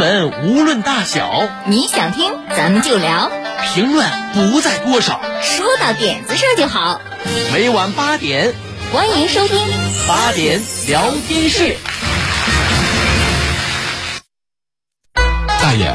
闻无论大小，你想听咱们就聊，评论不在多少，说到点子上就好。每晚八点，欢迎收听八点聊天室。大爷，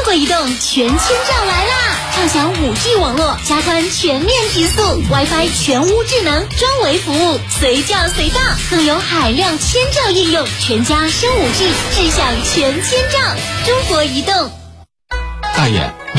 中国移动全千兆来啦！畅享五 G 网络，加宽全面提速，WiFi 全屋智能专为服务，随叫随到，更有海量千兆应用，全家升五 G，智享全千兆。中国移动。大爷，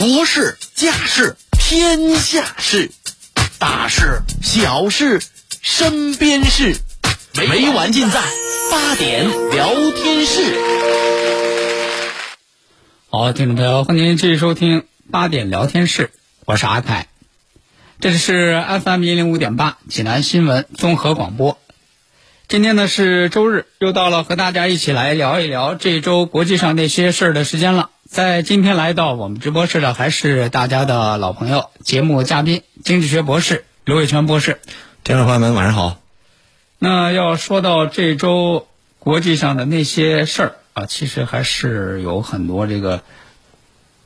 国事、家事、天下事，大事、小事、身边事，每晚尽在八点聊天室。好，听众朋友，欢迎您继续收听八点聊天室，我是阿凯，这里是 FM 一零五点八济南新闻综合广播。今天呢是周日，又到了和大家一起来聊一聊这周国际上那些事儿的时间了。在今天来到我们直播室的还是大家的老朋友，节目嘉宾经济学博士刘伟全博士。听众朋友们，晚上好。那要说到这周国际上的那些事儿啊，其实还是有很多这个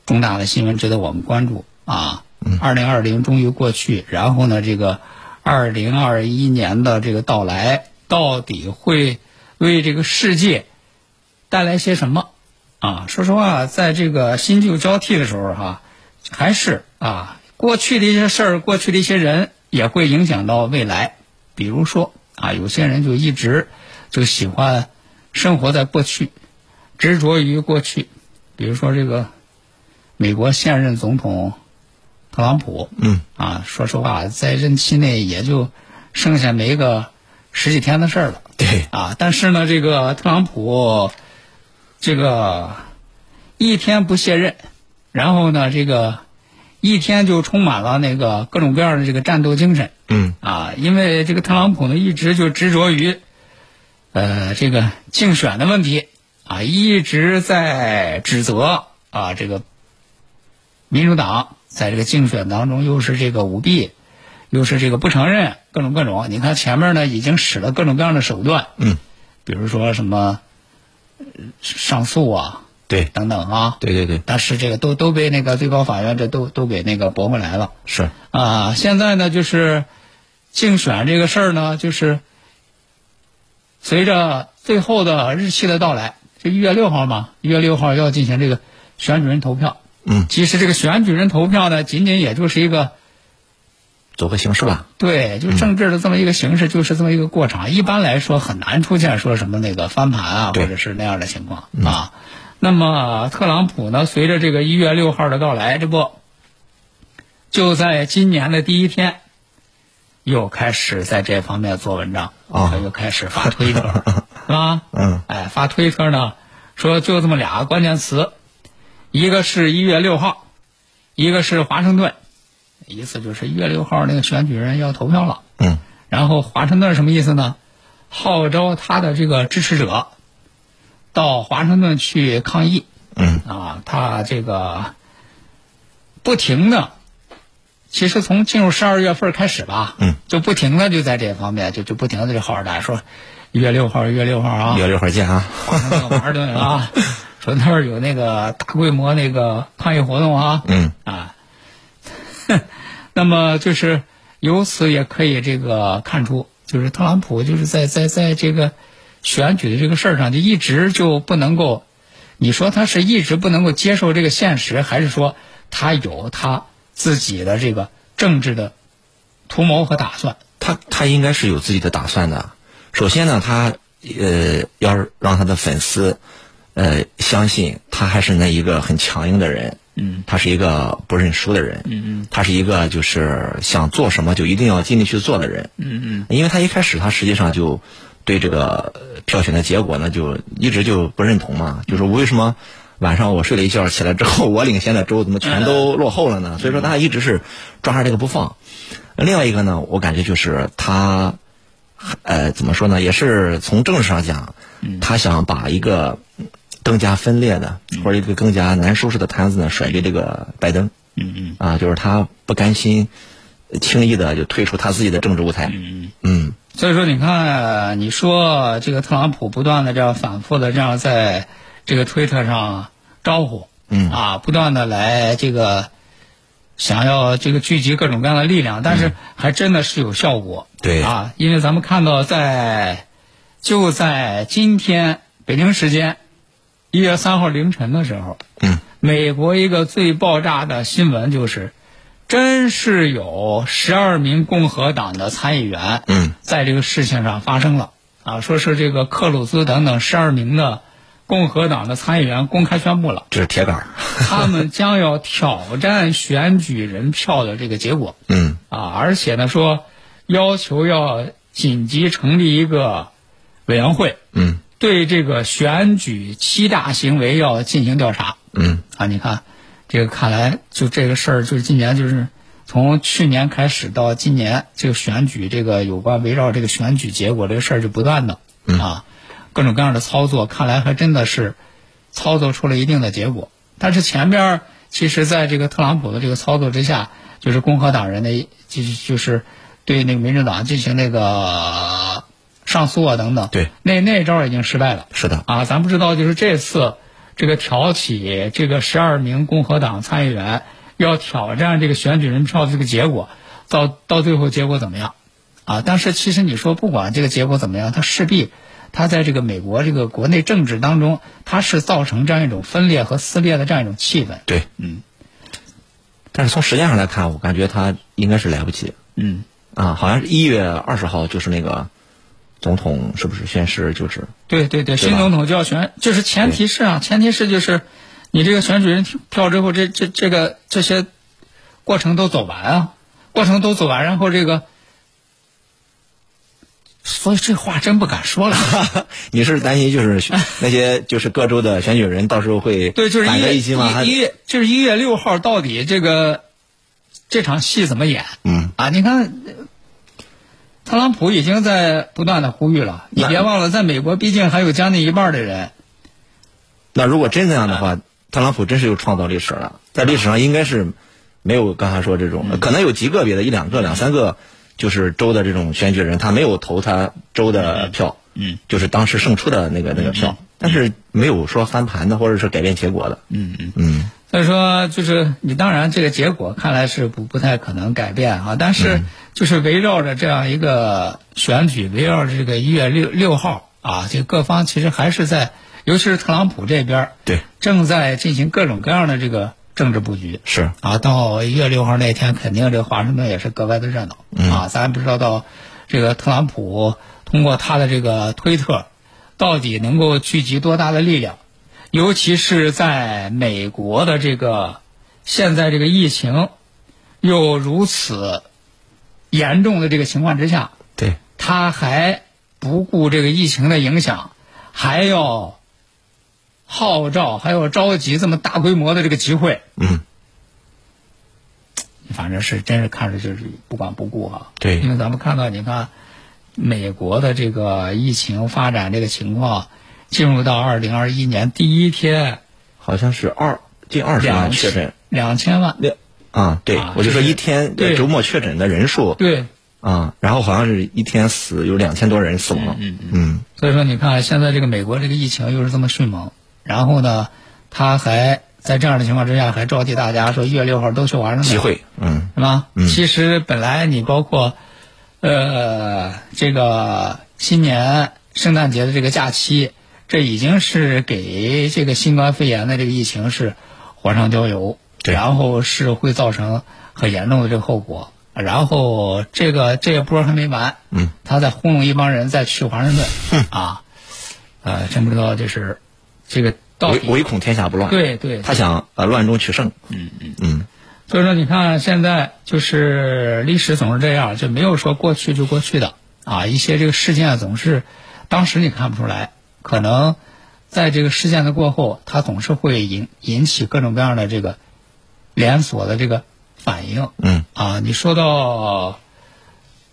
重大的新闻值得我们关注啊。二零二零终于过去，然后呢，这个二零二一年的这个到来，到底会为这个世界带来些什么？啊，说实话，在这个新旧交替的时候，哈，还是啊，过去的一些事儿，过去的一些人，也会影响到未来。比如说啊，有些人就一直就喜欢生活在过去，执着于过去。比如说这个美国现任总统特朗普，嗯，啊，说实话，在任期内也就剩下没个十几天的事儿了。对，啊，但是呢，这个特朗普。这个一天不卸任，然后呢，这个一天就充满了那个各种各样的这个战斗精神。嗯啊，因为这个特朗普呢，一直就执着于呃这个竞选的问题啊，一直在指责啊这个民主党在这个竞选当中又是这个舞弊，又是这个不承认各种各种。你看前面呢已经使了各种各样的手段。嗯比如说什么呃上诉啊对。等等啊，对对对，但是这个都都被那个最高法院这都都给那个驳回来了。是。啊，现在呢，就是竞选这个事儿呢，就是随着最后的日期的到来，就一月六号嘛，一月六号要进行这个选举人投票。嗯，其实这个选举人投票呢，仅仅也就是一个走个形式吧。对，就政治的这么一个形式，就是这么一个过程。一般来说，很难出现说什么那个翻盘啊，或者是那样的情况啊。那么特朗普呢，随着这个一月六号的到来，这不就在今年的第一天，又开始在这方面做文章啊他 又开始发推特，是吧？嗯，哎，发推特呢，说就这么俩关键词，一个是一月六号，一个是华盛顿，意思就是一月六号那个选举人要投票了。嗯，然后华盛顿什么意思呢？号召他的这个支持者到华盛顿去抗议。嗯啊，他这个不停的，其实从进入十二月份开始吧，嗯，就不停的就在这方面就就不停的就号召大家说，一月六号，一月六号啊一，月六号见啊。华盛顿、华盛顿啊，说那儿有那个大规模那个抗议活动啊，嗯啊，那么就是由此也可以这个看出，就是特朗普就是在在在这个选举的这个事儿上，就一直就不能够，你说他是一直不能够接受这个现实，还是说他有他自己的这个政治的图谋和打算？他他应该是有自己的打算的。首先呢，他呃要让他的粉丝呃相信他还是那一个很强硬的人，嗯，他是一个不认输的人，嗯嗯。他是一个就是想做什么就一定要尽力去做的人，嗯嗯。因为他一开始他实际上就对这个呃票选的结果呢就一直就不认同嘛，就是为什么晚上我睡了一觉起来之后，我领先的州怎么全都落后了呢？所以说他一直是抓着这个不放。另外一个呢，我感觉就是他，呃，怎么说呢？也是从政治上讲，他想把一个更加分裂的或者一个更加难收拾的摊子呢甩给这个拜登。嗯嗯啊，就是他不甘心轻易的就退出他自己的政治舞台。嗯。嗯所以说，你看，你说这个特朗普不断的这样反复的这样在这个推特上招呼，嗯啊，不断的来这个想要这个聚集各种各样的力量，但是还真的是有效果。嗯对啊，因为咱们看到在就在今天北京时间一月三号凌晨的时候，嗯，美国一个最爆炸的新闻就是，真是有十二名共和党的参议员，嗯，在这个事情上发生了。啊，说是这个克鲁兹等等十二名的共和党的参议员公开宣布了，这是铁杆。他们将要挑战选举人票的这个结果。嗯。啊，而且呢说要求要紧急成立一个委员会，嗯对这个选举欺诈行为要进行调查。嗯啊，你看，这个看来就这个事儿，就是今年就是从去年开始到今年，这个选举这个有关围绕这个选举结果这个事儿就不断的啊，各种各样的操作，看来还真的是操作出了一定的结果。但是前边儿其实在这个特朗普的这个操作之下，就是共和党人的就是就是对那个民主党进行那个上诉啊等等，对，那那招已经失败了。是的。啊，咱不知道就是这次这个挑起这个十二名共和党参议员要挑战这个选举人票的这个结果，到到最后结果怎么样？啊，但是其实你说不管这个结果怎么样，它势必它在这个美国这个国内政治当中，它是造成这样一种分裂和撕裂的这样一种气氛。对，嗯。但是从时间上来看，我感觉他应该是来不及嗯，啊，好像是一月二十号就是那个总统是不是宣誓就职对对对，新总统就要选，就是前提是啊，前提是就是你这个选举人票之后，这这这个这些过程都走完啊，过程都走完，然后这个，所以这话真不敢说了。你是担心就是 那些就是各州的选举人到时候会对，就是一月一月就是一月六号，到底这个这场戏怎么演？嗯啊，你看，呃特朗普已经在不断的呼吁了，你别忘了，在美国毕竟还有将近一半的人。那如果真这样的话，特朗普真是又创造历史了，在历史上应该是没有刚才说这种，可能有极个别的一两个、两三个，就是州的这种选举人，他没有投他州的票，嗯，就是当时胜出的那个那个票，但是没有说翻盘的或者是改变结果的。嗯嗯。嗯，所以说就是你当然这个结果看来是不不太可能改变啊，但是就是围绕着这样一个选举，围绕着这个一月六六号啊，这各方其实还是在，尤其是特朗普这边对，正在进行各种各样的这个政治布局。是啊，到一月六号那天，肯定这个华盛顿也是格外的热闹、嗯啊。咱不知道到这个特朗普通过他的这个推特，到底能够聚集多大的力量，尤其是在美国的这个现在这个疫情又如此严重的这个情况之下，对，他还不顾这个疫情的影响，还要号召，还要召集这么大规模的这个集会。嗯，反正是真是看着就是不管不顾啊。对因为咱们看到，你看美国的这个疫情发展这个情况，进入到二零二一年第一天，好像是二近二十万两确诊。两千万，那啊，对，啊我就说一天对。周末确诊的人数。对，啊，然后好像是一天死有两千多人死亡。嗯嗯嗯。所以说你看现在这个美国这个疫情又是这么迅猛，然后呢，他还在这样的情况之下，还召集大家说一月六号都去华盛顿机会，嗯。是吧？嗯。其实本来你包括，呃，这个新年、圣诞节的这个假期，这已经是给这个新冠肺炎的这个疫情是火上浇油，对然后是会造成很严重的这个后果。然后这个这一波还没完，嗯，他在糊弄一帮人再去华盛顿，啊，呃，真不知道这是这个到底唯唯恐天下不乱。对对，他想呃乱中取胜。嗯嗯。嗯所以说，你看现在就是历史总是这样，就没有说过去就过去的啊。一些这个事件总是当时你看不出来，可能在这个事件的过后，它总是会引引起各种各样的这个连锁的这个反应嗯啊。你说到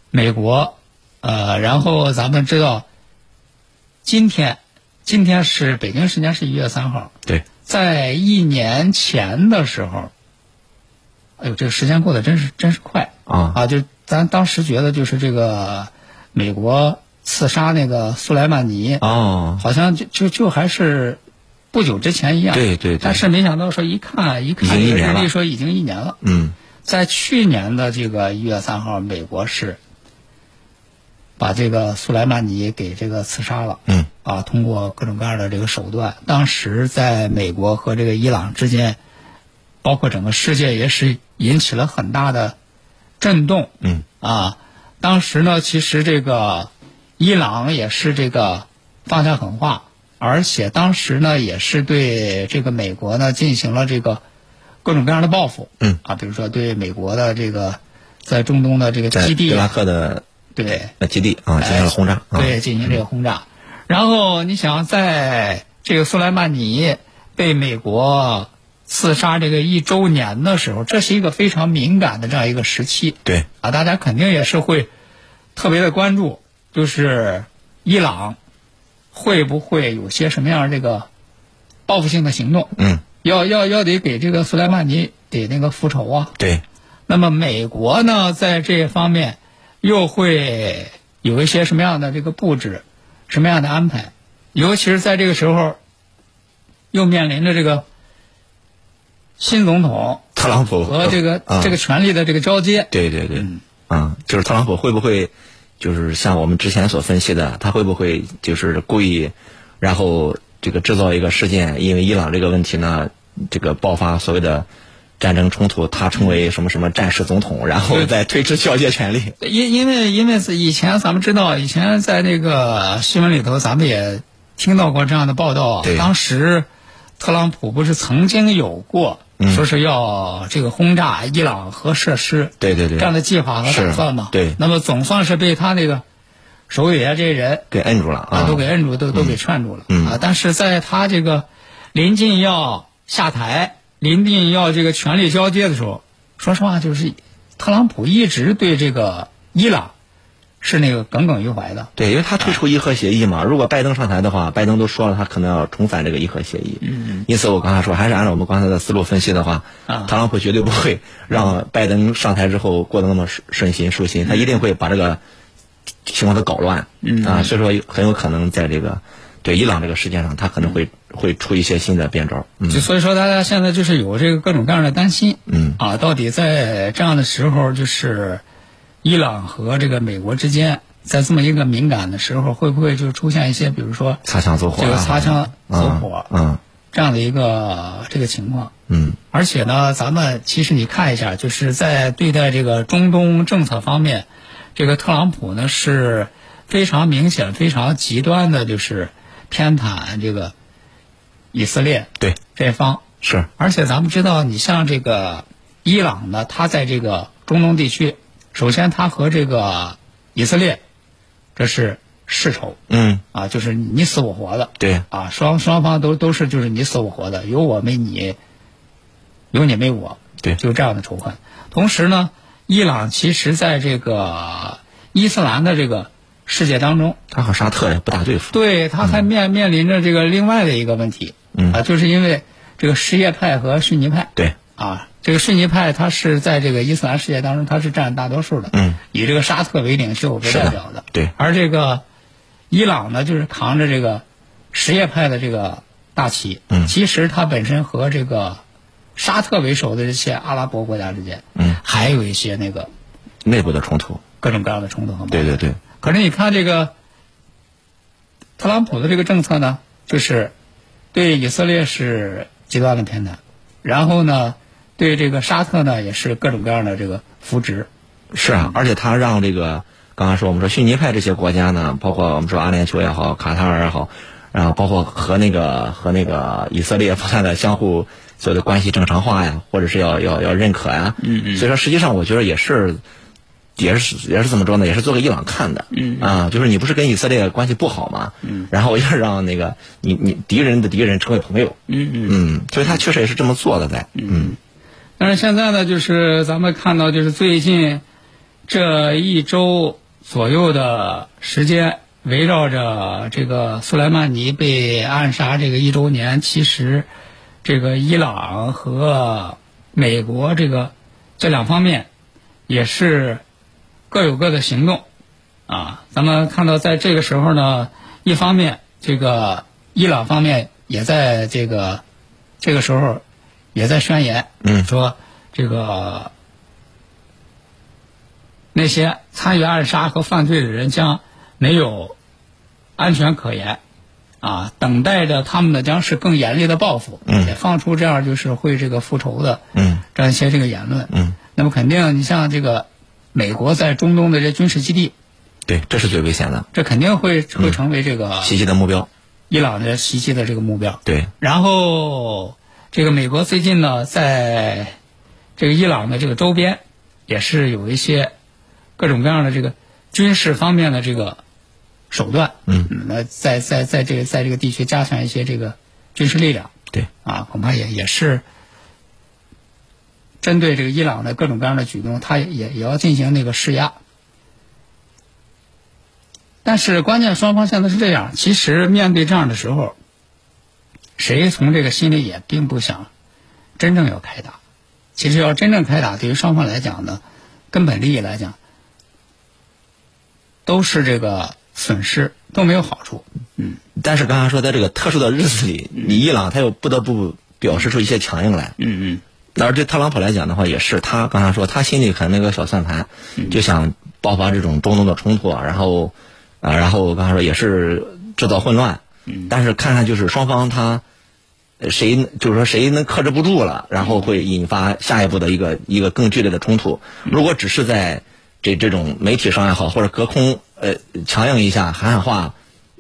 美国，呃，然后咱们知道今天，今天是北京时间是一月三号，对，在一年前的时候，哎呦，这个时间过得真是真是快啊啊！就咱当时觉得就是这个美国刺杀那个苏莱曼尼，哦，好像就就就还是不久之前一样。对对对但是没想到说一看一看一这个年历说已经一年了。嗯在去年的这个一月三号，美国是把这个苏莱曼尼给这个刺杀了。嗯啊，通过各种各样的这个手段，当时在美国和这个伊朗之间，包括整个世界也是引起了很大的震动。嗯啊，当时呢，其实这个伊朗也是这个放下狠话，而且当时呢，也是对这个美国呢进行了这个各种各样的报复。嗯啊，比如说对美国的这个在中东的这个基地伊拉啊，克的对，呃基地啊进行了轰炸。啊对，进行这个轰炸。然后你想，在这个苏莱曼尼被美国刺杀这个一周年的时候，这是一个非常敏感的这样一个时期对，啊，大家肯定也是会特别的关注，就是伊朗会不会有些什么样这个报复性的行动？嗯要要要得给这个苏莱曼尼得那个复仇啊。对，那么美国呢，在这方面又会有一些什么样的这个布置，什么样的安排？尤其是在这个时候，又面临着这个新总统特朗普和这个、啊这个权力的这个交接。对对对，嗯啊，就是特朗普会不会，就是像我们之前所分析的，他会不会就是故意，然后这个制造一个事件，因为伊朗这个问题呢，这个爆发所谓的战争冲突，他成为什么什么战时总统，然后再推迟交接权力。因因为因为是以前咱们知道，以前在那个新闻里头，咱们也听到过这样的报道。当时特朗普不是曾经有过嗯说是要这个轰炸伊朗核设施，对对对，这样的计划和打算嘛。对那么总算是被他那个手底下这些人给摁住了啊，啊，都给摁住，都都给劝住了、嗯啊。但是在他这个临近要下台、临近要这个权力交接的时候，说实话，就是特朗普一直对这个伊朗是那个耿耿于怀的。对，因为他退出伊核协议嘛。如果拜登上台的话，拜登都说了，他可能要重返这个伊核协议。嗯，因此我刚才说，还是按照我们刚才的思路分析的话，啊特朗普绝对不会让拜登上台之后过得那么顺顺心舒心，他一定会把这个情况都搞乱，嗯啊，所以说很有可能在这个对伊朗这个事件上，他可能会会出一些新的变招。嗯就所以说，大家现在就是有这个各种各样的担心，嗯啊，到底在这样的时候，就是伊朗和这个美国之间，在这么一个敏感的时候，会不会就出现一些，比如说擦枪走火啊，这个擦枪走火嗯这样的一个这个情况？嗯。而且呢，咱们其实你看一下，就是在对待这个中东政策方面，这个特朗普呢是非常明显、非常极端的，就是偏袒这个以色列对。这方。是。而且咱们知道，你像这个伊朗呢，他在这个中东地区，首先他和这个以色列这是世仇嗯啊，就是你死我活的。对啊，双双方都都是就是你死我活的，有我没你，有你没我，对就这样的仇恨。同时呢，伊朗其实在这个伊斯兰的这个世界当中，他和沙特也不大对付。对他还面、面临着这个另外的一个问题，嗯啊，就是因为这个什叶派和逊尼派，对啊，这个逊尼派它是在这个伊斯兰世界当中它是占大多数的，嗯，以这个沙特为领袖为代表的，对而这个伊朗呢，就是扛着这个什叶派的这个大旗，嗯。其实它本身和这个沙特为首的这些阿拉伯国家之间，嗯，还有一些那个内部的冲突。各种各样的冲突和矛盾。对对对，可是你看这个特朗普的这个政策呢，就是对以色列是极端的偏袒，然后呢，对这个沙特呢也是各种各样的这个扶植。是啊，而且他让这个刚刚说我们说逊尼派这些国家呢，包括我们说阿联酋也好，卡塔尔也好，然后包括和那个和那个以色列不断的相互所有的关系正常化呀，或者是要要要认可呀。嗯嗯所以说，实际上我觉得也是。也是也是怎么着呢？也是做给伊朗看的，嗯啊，就是你不是跟以色列关系不好嘛，嗯，然后要让那个你你敌人的敌人成为朋友，嗯嗯。嗯，所以他确实也是这么做的在，嗯但是现在呢，就是咱们看到，就是最近这一周左右的时间，围绕着这个苏莱曼尼被暗杀这个一周年，其实这个伊朗和美国这个这两方面也是各有各的行动啊。咱们看到，在这个时候呢，一方面这个伊朗方面也在这个这个时候也在宣言，嗯说这个那些参与暗杀和犯罪的人将没有安全可言，啊，等待着他们的将是更严厉的报复，嗯也放出这样就是会这个复仇的嗯这样一些这个言论。嗯，那么肯定，你像这个美国在中东的这军事基地，对，这是最危险的这肯定会会成为这个袭击的目标，伊朗的袭击的这个目标。对，然后，这个美国最近呢，在这个伊朗的这个周边，也是有一些各种各样的这个军事方面的这个手段。嗯，那在在在这个在这个地区加强一些这个军事力量。对，啊，恐怕也也是针对这个伊朗的各种各样的举动，他也也也要进行那个施压。但是关键双方现在是这样，其实面对这样的时候，谁从这个心里也并不想真正要开打。其实要真正开打，对于双方来讲呢，根本利益来讲，都是这个损失，都没有好处。嗯，但是刚才说，在这个特殊的日子里，你伊朗他又不得不表示出一些强硬来。嗯嗯。而对特朗普来讲的话，也是他刚才说，他心里可能那个小算盘，就想爆发这种中东的冲突啊，然后啊，然后刚才说也是制造混乱。但是看看就是双方他呃谁就是说谁能克制不住了，然后会引发下一步的一个一个更剧烈的冲突。如果只是在这这种媒体上也好，或者隔空呃强硬一下喊喊话，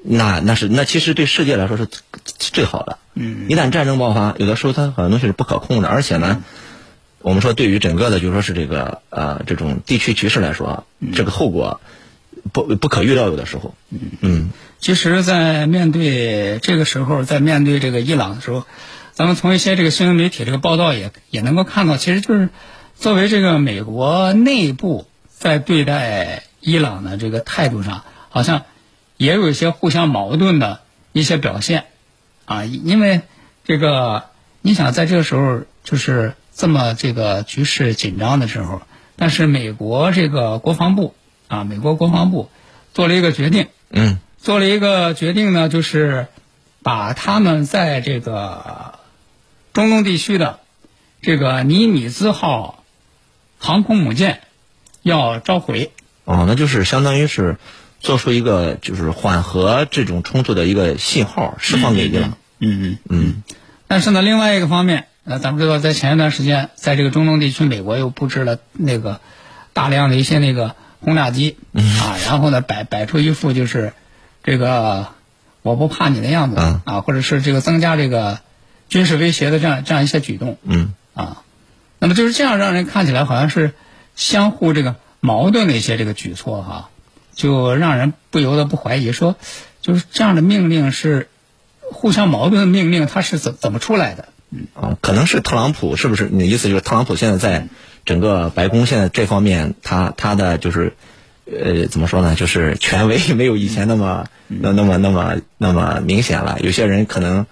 那那是那其实对世界来说是最好的。嗯，一旦战争爆发，有的时候它很多东西是不可控的，而且呢，我们说对于整个的，就是说是这个呃这种地区局势来说，这个后果不不可预料，有的时候。嗯其实，在面对这个时候，在面对这个伊朗的时候，咱们从一些这个新闻媒体这个报道也也能够看到，其实就是作为这个美国内部在对待伊朗的这个态度上，好像也有一些互相矛盾的一些表现啊，因为这个你想在这个时候就是这么这个局势紧张的时候，但是美国这个国防部啊，美国国防部做了一个决定，嗯做了一个决定呢，就是把他们在这个中东地区的这个尼米兹号航空母舰要召回。哦，那就是相当于是做出一个就是缓和这种冲突的一个信号，释放给伊朗。嗯嗯嗯但是呢，另外一个方面，呃，咱们知道，在前一段时间，在这个中东地区，美国又布置了那个大量的一些那个轰炸机，啊，然后呢，摆摆出一副就是这个我不怕你的样子，嗯。啊，或者是这个增加这个军事威胁的这样这样一些举动，嗯。啊，那么就是这样，让人看起来好像是相互这个矛盾的一些这个举措哈，就让人不由得不怀疑说，就是这样的命令是互相矛盾的命令，它是怎怎么出来的？啊，可能是特朗普，是不是？你的意思就是特朗普现在在整个白宫现在这方面，他他的就是呃怎么说呢？就是权威没有以前那么那那么那么那么明显了。有些人可能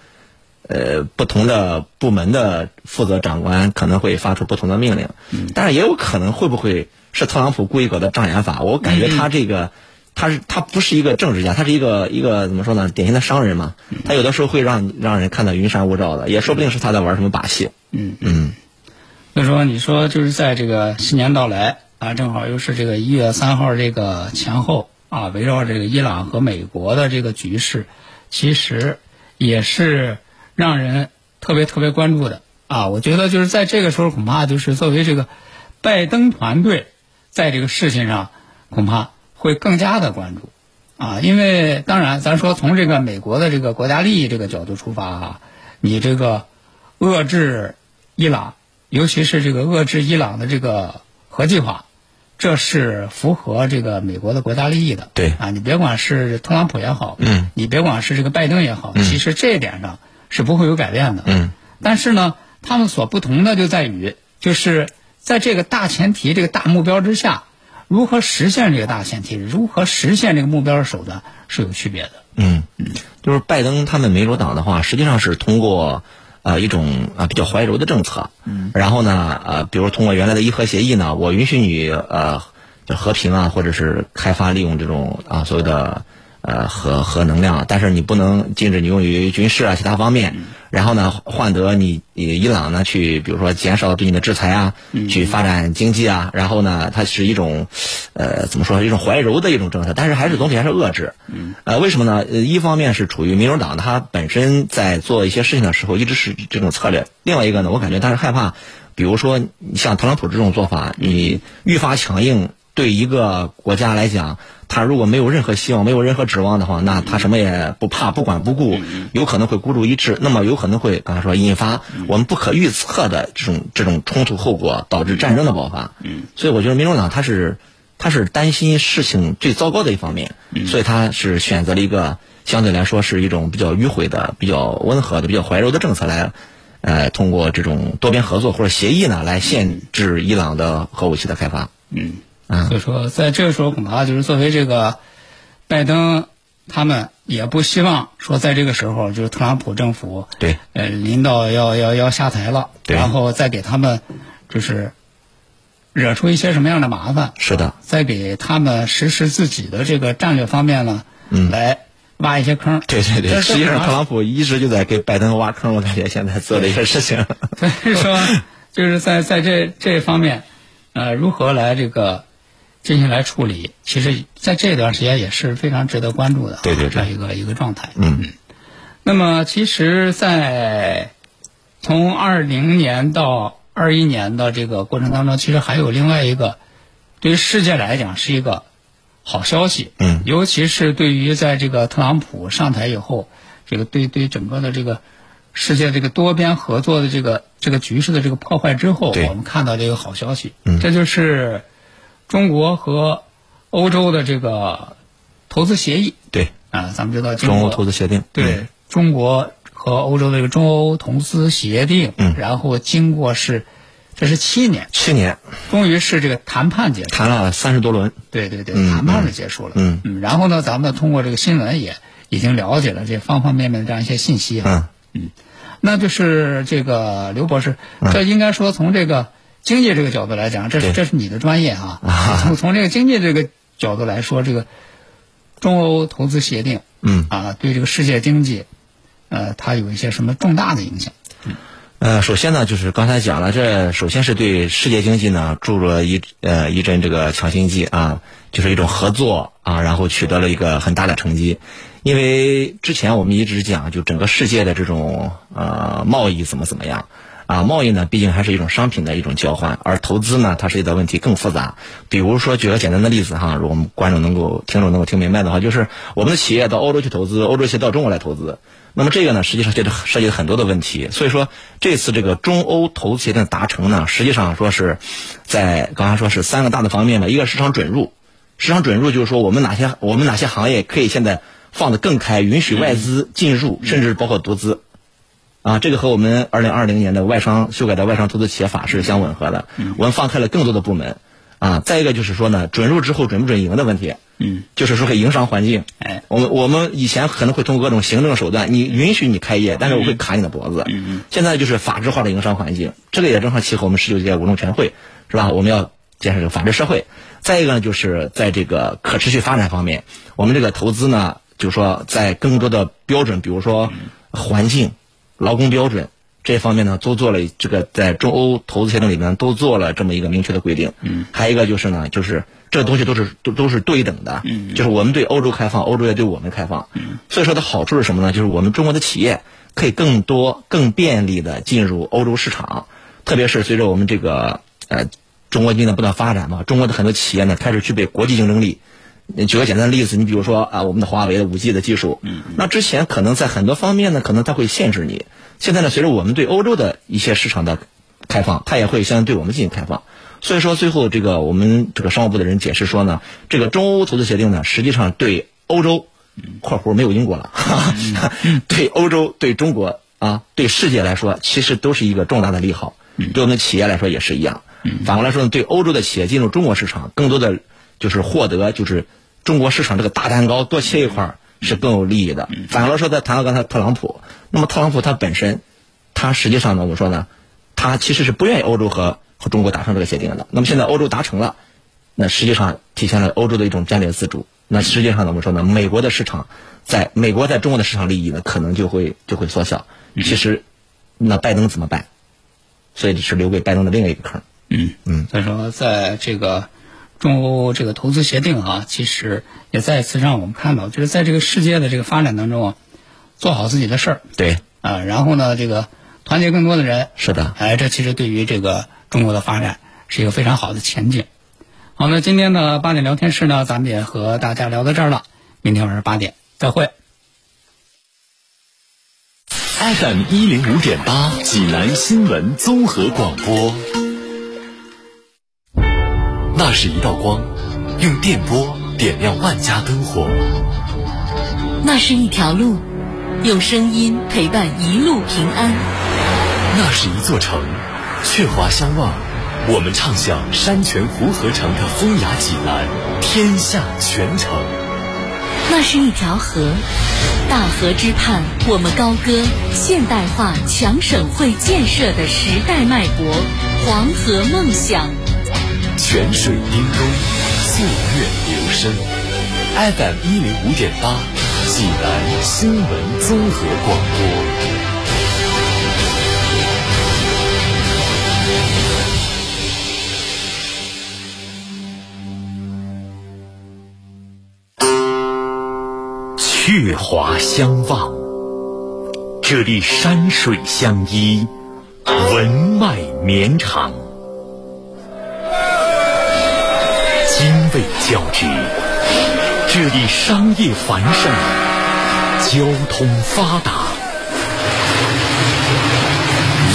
呃不同的部门的负责长官可能会发出不同的命令，但是也有可能会不会是特朗普故意搞的障眼法？我感觉他这个。他是他不是一个政治家，他是一个一个怎么说呢？典型的商人嘛。他有的时候会让让人看到云山雾罩的，也说不定是他在玩什么把戏。嗯嗯，所以说，你说就是在这个新年到来啊，正好又是这个一月三号这个前后啊，围绕这个伊朗和美国的这个局势，其实也是让人特别特别关注的啊。我觉得就是在这个时候，恐怕就是作为这个拜登团队在这个事情上，恐怕会更加的关注啊，因为当然，咱说从这个美国的这个国家利益这个角度出发啊，你这个遏制伊朗，尤其是这个遏制伊朗的这个核计划，这是符合这个美国的国家利益的。对啊，你别管是特朗普也好，嗯，你别管是这个拜登也好，嗯其实这一点上是不会有改变的。嗯，但是呢，他们所不同的就在于，就是在这个大前提、这个大目标之下，如何实现这个大前提，如何实现这个目标的手段是有区别的。嗯，就是拜登他们民主党的话，实际上是通过呃一种啊比较怀柔的政策，嗯，然后呢呃，比如通过原来的伊核协议呢，我允许你呃就和平啊，或者是开发利用这种啊所谓的呃核核能量，但是你不能禁止你用于军事啊其他方面，然后呢换得你伊朗呢去比如说减少对你的制裁啊，去发展经济啊，然后呢它是一种呃怎么说一种怀柔的一种政策，但是还是总体还是遏制。呃，为什么呢？呃，一方面是处于民主党，它本身在做一些事情的时候一直是这种策略；另外一个呢，我感觉他是害怕，比如说像特朗普这种做法，你愈发强硬，对一个国家来讲，他如果没有任何希望、没有任何指望的话，那他什么也不怕、不管不顾，有可能会孤注一掷，那么有可能会刚才说引发我们不可预测的这种这种冲突后果，导致战争的爆发。所以我觉得民主党他是。他是担心事情最糟糕的一方面，所以他是选择了一个相对来说是一种比较迂回的、比较温和的、比较怀柔的政策来，呃，通过这种多边合作或者协议呢，来限制伊朗的核武器的开发。嗯，啊所以说在这个时候，恐怕就是作为这个拜登他们也不希望说在这个时候就是特朗普政府对。呃临到要要要下台了，对。然后再给他们就是惹出一些什么样的麻烦，是的，再给他们实施自己的这个战略方面呢，嗯。来挖一些坑。对对对，实际上特朗普一直就在给拜登挖坑，我感觉现在做的一些事情。所以说，就是在在这这方面，呃，如何来这个进行来处理，其实在这段时间也是非常值得关注的啊，对对对这样一个一个状态。嗯嗯那么，其实，在从二零年到二一年的这个过程当中，其实还有另外一个，对于世界来讲是一个好消息。嗯尤其是对于在这个特朗普上台以后，这个对对整个的这个世界这个多边合作的这个这个局势的这个破坏之后，我们看到这个好消息。嗯这就是中国和欧洲的这个投资协议对，啊，咱们知道中过欧投资协定。对、嗯中国和欧洲的这个中欧投资协定，嗯然后经过是这是七年，七年终于是这个谈判结束。谈了三十多轮。对对对，嗯谈判是结束了。嗯然后呢，咱们通过这个新闻也已经了解了这方方面面的这样一些信息啊。嗯那就是这个刘博士，这应该说从这个经济这个角度来讲，这是这是你的专业啊。啊从从这个经济这个角度来说，这个中欧投资协定，嗯啊，对这个世界经济，呃，它有一些什么重大的影响？嗯呃，首先呢，就是刚才讲了，这首先是对世界经济呢注入了一呃一针这个强心剂啊，就是一种合作啊，然后取得了一个很大的成绩。因为之前我们一直讲，就整个世界的这种呃贸易怎么怎么样啊，贸易呢毕竟还是一种商品的一种交换，而投资呢它涉及的问题更复杂。比如说举个简单的例子哈，如果我们观众能够听众能够听明白的话，就是我们的企业到欧洲去投资，欧洲企业到中国来投资。那么这个呢，实际上涉及涉及很多的问题，所以说这次这个中欧投资协定达成呢，实际上说是在刚才说是三个大的方面吧，一个市场准入，市场准入就是说我们哪些我们哪些行业可以现在放得更开，允许外资进入，甚至包括独资，啊，这个和我们二零二零年的外商修改的外商投资企业法是相吻合的，我们放开了更多的部门，啊，再一个就是说呢，准入之后准不准赢的问题。嗯，就是说个营商环境，哎，我们我们以前可能会通过各种行政手段，你允许你开业，但是我会卡你的脖子。嗯嗯，现在就是法制化的营商环境，这个也正好契合我们十九届五中全会，是吧？我们要建设这个法治社会。再一个呢，就是在这个可持续发展方面，我们这个投资呢，就是说在更多的标准，比如说环境、劳工标准这方面呢，都做了这个在中欧投资协定里面都做了这么一个明确的规定。嗯，还有一个就是呢，就是。这东西都是都都是对等的，嗯就是我们对欧洲开放，欧洲也对我们开放。嗯所以说的好处是什么呢？就是我们中国的企业可以更多、更便利的进入欧洲市场，特别是随着我们这个呃中国经济的不断发展嘛，中国的很多企业呢开始具备国际竞争力。举个简单的例子，你比如说啊，我们的华为的五 G 的技术，那之前可能在很多方面呢，可能它会限制你。现在呢，随着我们对欧洲的一些市场的开放，它也会相对我们进行开放。所以说，最后这个我们这个商务部的人解释说呢，这个中欧投资协定呢，实际上对欧洲（括弧没有英国了）对欧洲、对中国啊、对世界来说，其实都是一个重大的利好。对我们企业来说也是一样。反过来说呢，对欧洲的企业进入中国市场，更多的就是获得就是中国市场这个大蛋糕多切一块是更有利益的。反过来说，再谈到刚才特朗普，那么特朗普他本身，他实际上呢，我说呢，他其实是不愿意欧洲和。和中国达成这个协定的，那么现在欧洲达成了，那实际上体现了欧洲的一种战略自主。那实际上呢，我们说呢，美国的市场，在美国在中国的市场利益呢，可能就会就会缩小。其实，那拜登怎么办？所以是留给拜登的另外一个坑。嗯嗯。所以说，在这个中欧这个投资协定啊，其实也再次让我们看到，就是在这个世界的这个发展当中啊，做好自己的事儿。对。啊，然后呢，这个团结更多的人。是的。哎，这其实对于这个。中国的发展是一个非常好的前景。好，那今天的八点聊天室呢，咱们也和大家聊到这儿了。明天晚上八点再会。FM 一零五点八，济南新闻综合广播。那是一道光，用电波点亮万家灯火；那是一条路，用声音陪伴一路平安；那是一座城。鹊华相望，我们唱响山泉湖河城的风雅济南，天下全城。那是一条河，大河之畔，我们高歌现代化强省会建设的时代脉搏，黄河梦想。泉水叮咚，岁月流声。FM 一零五点八，济南新闻综合广播。月华相望，这里山水相依，文脉绵长，经纬交织，这里商业繁盛，交通发达，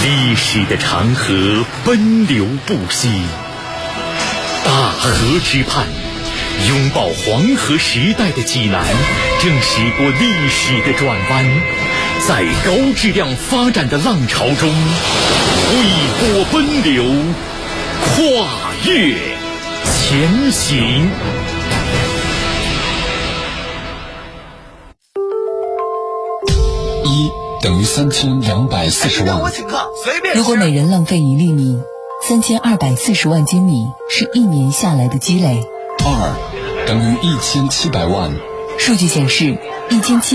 历史的长河奔流不息，大河之畔。拥抱黄河时代的济南，正驶过历史的转弯，在高质量发展的浪潮中挥波奔流，跨越前行。一等于三千两百四十万。如果每人浪费一粒米，三千二百四十万斤米是一年下来的积累。二等于一千七百万，数据显示，一千七。